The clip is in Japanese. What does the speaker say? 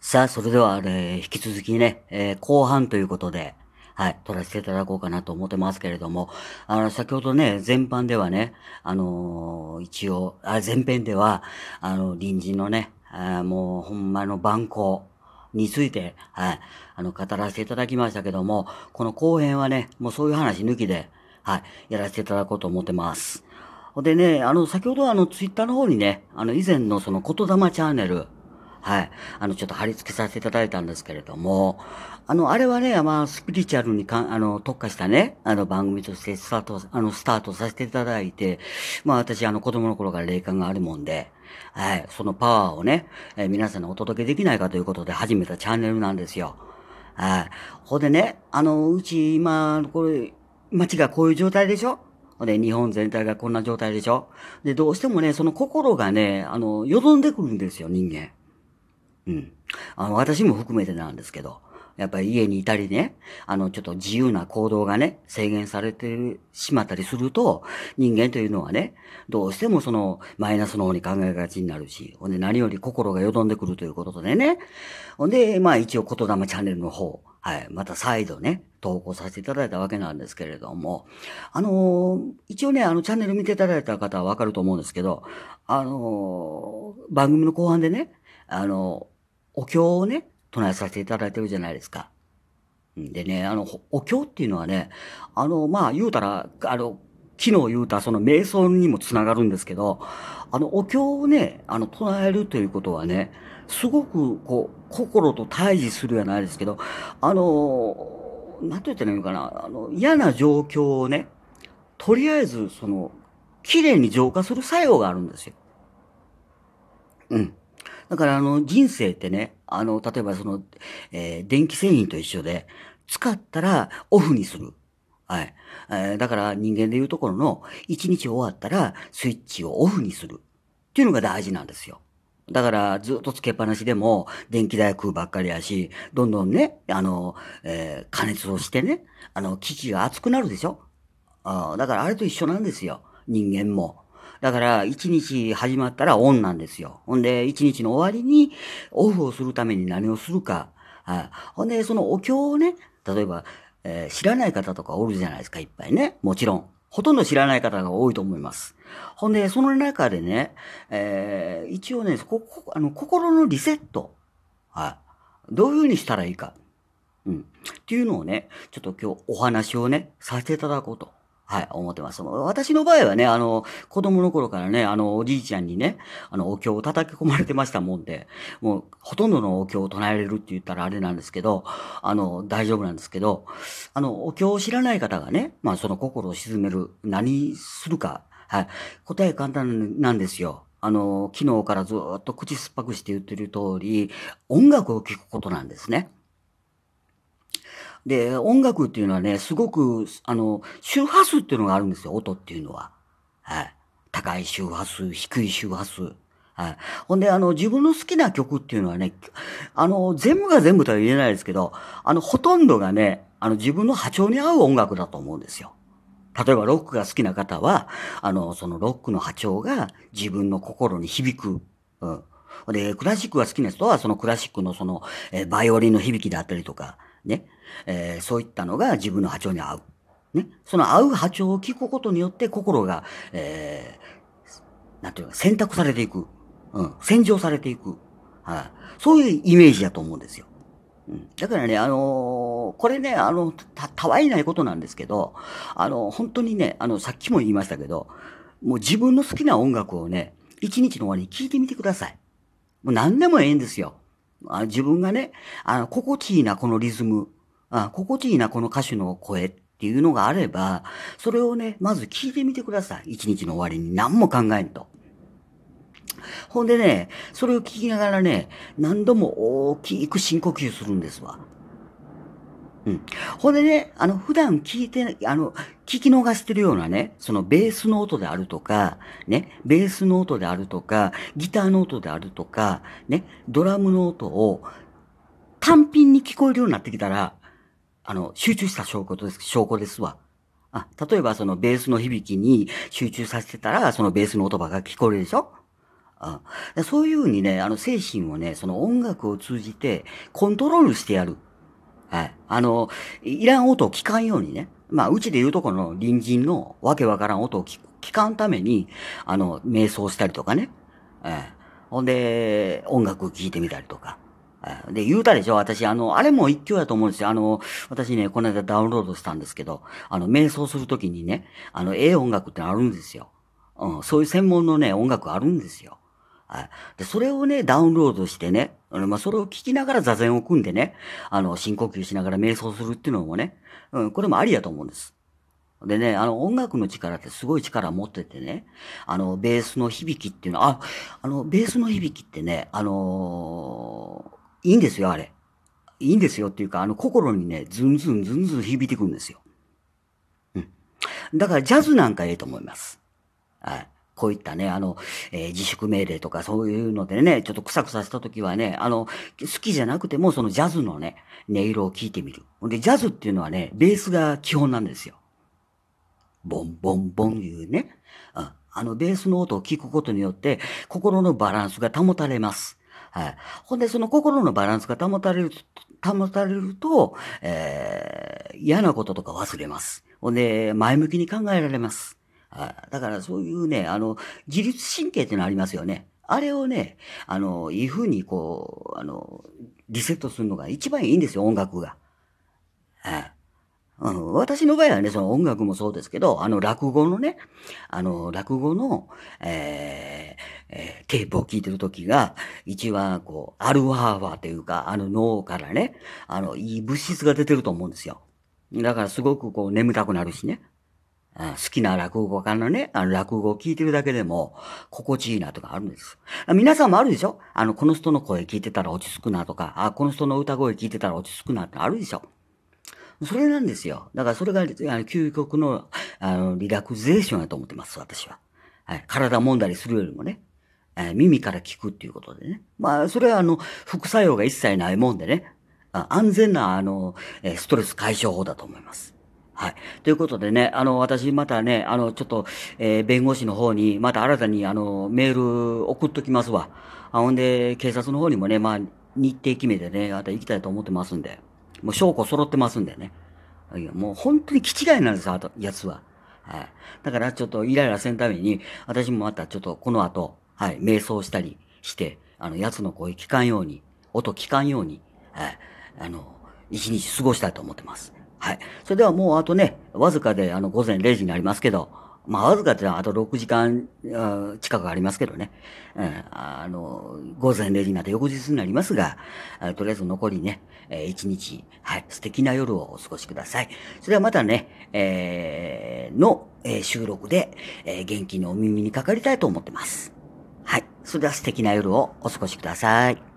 さあ、それでは、ね、引き続きね、えー、後半ということで、はい、撮らせていただこうかなと思ってますけれども、あの、先ほどね、前半ではね、あのー、一応、あ、前編では、あの、隣人のね、あもう、ほんまの番号について、はい、あの、語らせていただきましたけども、この後編はね、もうそういう話抜きで、はい、やらせていただこうと思ってます。でね、あの、先ほどあの、ツイッターの方にね、あの、以前のその、言霊チャンネル、はい。あの、ちょっと貼り付けさせていただいたんですけれども、あの、あれはね、まあ、スピリチュアルにかあの、特化したね、あの、番組としてスタート、あの、スタートさせていただいて、まあ、私、あの、子供の頃から霊感があるもんで、はい、そのパワーをね、えー、皆さんにお届けできないかということで始めたチャンネルなんですよ。はい。ほんでね、あの、うち今、これ、街がこういう状態でしょ？で、日本全体がこんな状態でしょ？で、どうしてもね、その心がね、あの、よどんでくるんですよ、人間。うん。あの、私も含めてなんですけど、やっぱり家にいたりね、あの、ちょっと自由な行動がね、制限されてしまったりすると、人間というのはね、どうしてもその、マイナスの方に考えがちになるし、ほんで何より心がよどんでくるということでね、ほんで、まあ一応言霊チャンネルの方、はい、また再度ね、投稿させていただいたわけなんですけれども、あのー、一応ね、あの、チャンネル見ていただいた方はわかると思うんですけど、あのー、番組の後半でね、あのーお経をね、唱えさせていただいてるじゃないですか。でね、あの、お経っていうのはね、あの、まあ、言うたら、あの、昨日言うたその瞑想にもつながるんですけど、あの、お経をね、あの、唱えるということはね、すごく、こう、心と対峙するじゃないですけど、あの、なんて言ったらいいのかな、あの、嫌な状況をね、とりあえず、その、綺麗に浄化する作用があるんですよ。うん。だからあの人生ってね、あの、例えばその、えー、電気製品と一緒で、使ったらオフにする。はい。えー、だから人間でいうところの、一日終わったらスイッチをオフにする。っていうのが大事なんですよ。だからずっとつけっぱなしでも電気代食うばっかりやし、どんどんね、あの、えー、加熱をしてね、あの、機器が熱くなるでしょあだからあれと一緒なんですよ。人間も。だから、一日始まったらオンなんですよ。ほんで、一日の終わりにオフをするために何をするか。はい。ほんで、そのお経をね、例えば、えー、知らない方とかおるじゃないですか、いっぱいね。もちろん。ほとんど知らない方が多いと思います。ほんで、その中でね、えー、一応ね、ここあの心のリセット。はい。どういうふうにしたらいいか。うん。っていうのをね、ちょっと今日お話をね、させていただこうとはい、思ってます。私の場合はね、あの、子供の頃からね、あの、おじいちゃんにね、あの、お経を叩き込まれてましたもんで、もう、ほとんどのお経を唱えれるって言ったらあれなんですけど、あの、大丈夫なんですけど、あの、お経を知らない方がね、まあ、その心を沈める、何するか、はい、答え簡単なんですよ。あの、昨日からずっと口酸っぱくして言ってる通り、音楽を聴くことなんですね。で、音楽っていうのはね、すごく、あの、周波数っていうのがあるんですよ、音っていうのは。はい。高い周波数、低い周波数。はい。ほんで、あの、自分の好きな曲っていうのはね、あの、全部が全部とは言えないですけど、あの、ほとんどがね、あの、自分の波長に合う音楽だと思うんですよ。例えば、ロックが好きな方は、あの、そのロックの波長が自分の心に響く。うん。で、クラシックが好きな人は、そのクラシックのその、えバイオリンの響きだったりとか、ね。えー、そういったのが自分の波長に合う。ね。その合う波長を聞くことによって心が、えー、なんていうか、選択されていく。うん。洗浄されていく。はい。そういうイメージだと思うんですよ。うん、だからね、あのー、これね、あの、た、たわいないことなんですけど、あの、本当にね、あの、さっきも言いましたけど、もう自分の好きな音楽をね、一日の終わりに聴いてみてください。もう何でもええんですよ。あ自分がね、あの、心地いいな、このリズム。あ心地いいな、この歌手の声っていうのがあれば、それをね、まず聞いてみてください。一日の終わりに何も考えんと。ほんでね、それを聞きながらね、何度も大きく深呼吸するんですわ。うん。ほんでね、あの、普段聞いて、あの、聞き逃してるようなね、そのベースの音であるとか、ね、ベースの音であるとか、ギターの音であるとか、ね、ドラムの音を単品に聞こえるようになってきたら、あの、集中した証拠です、証拠ですわ。あ、例えばそのベースの響きに集中させてたら、そのベースの音が聞こえるでしょ？うん、そういうふうにね、あの精神をね、その音楽を通じてコントロールしてやる。はい。あの、いらん音を聞かんようにね。まあ、うちで言うとこの隣人のわけわからん音を聞かんために、あの、瞑想したりとかね。えー、ほんで、音楽を聴いてみたりとか。で、言うたでしょ？私、あの、あれも一興やと思うんですよ。あの、私ね、この間ダウンロードしたんですけど、あの、瞑想するときにね、あの、ええ音楽ってあるんですよ。うん、そういう専門のね、音楽あるんですよ。はい。で、それをね、ダウンロードしてね、あの、まあ、それを聞きながら座禅を組んでね、あの、深呼吸しながら瞑想するっていうのもね、うん、これもありやと思うんです。でね、あの、音楽の力ってすごい力持っててね、あの、ベースの響きっていうのは、あ、あの、ベースの響きってね、あのー、いいんですよ、あれ。いいんですよっていうか、あの、心にね、ズンズンズンズン響いてくるんですよ。うん。だから、ジャズなんかええと思います。はい。こういったね、あの、えー、自粛命令とかそういうのでね、ちょっとクサクサした時はね、あの、好きじゃなくてもそのジャズのね、音色を聞いてみる。ほんで、ジャズっていうのはね、ベースが基本なんですよ。ボンボンボンいうね。ああの、ベースの音を聞くことによって、心のバランスが保たれます。はい。ほんで、その心のバランスが保たれる、保たれると、えー、嫌なこととか忘れます。ほんで、前向きに考えられます。はい。だからそういうね、あの、自律神経っていうのありますよね。あれをね、あの、いい風にこう、あの、リセットするのが一番いいんですよ、音楽が。はい。うん、私の場合はね、その音楽もそうですけど、あの落語のね、あの落語の、えーえー、テープを聞いてる時が、一番こう、アルファーファというか、あの脳からね、あの、いい物質が出てると思うんですよ。だからすごくこう眠たくなるしね。好きな落語家のね、あの落語を聞いてるだけでも、心地いいなとかあるんです。皆さんもあるでしょ？あの、この人の声聞いてたら落ち着くなとか、あ、この人の歌声聞いてたら落ち着くなってあるでしょ？それなんですよ。だからそれが、あの、究極の、あの、リラクゼーションだと思ってます、私は。はい。体揉んだりするよりもね。えー、耳から聞くっていうことでね。まあ、それはあの、副作用が一切ないもんでね。あ安全な、あの、えストレス解消法だと思います。はい。ということでね、あの、私またね、あの、ちょっと、えー、弁護士の方に、また新たに、あの、メール送っときますわ。あ、ほんで、警察の方にもね、まあ、日程決めてね、また行きたいと思ってますんで。もう証拠揃ってますんでね。もう本当に気違いなんですよ、あと、やつは。はい。だからちょっとイライラせんために、私もまたちょっとこの後、はい、瞑想したりして、あの、奴の声聞かんように、音聞かんように、はい、あの、一日過ごしたいと思ってます。はい。それではもうあとね、わずかであの午前0時になりますけど、まあ、わずかってのはあと6時間近くありますけどね。うん、あの、午前0時になって翌日になりますが、とりあえず残りね、えー、1日、はい、素敵な夜をお過ごしください。それではまたね、えー、の、えー、収録で、えー、元気にお耳にかかりたいと思ってます。はい。それでは素敵な夜をお過ごしください。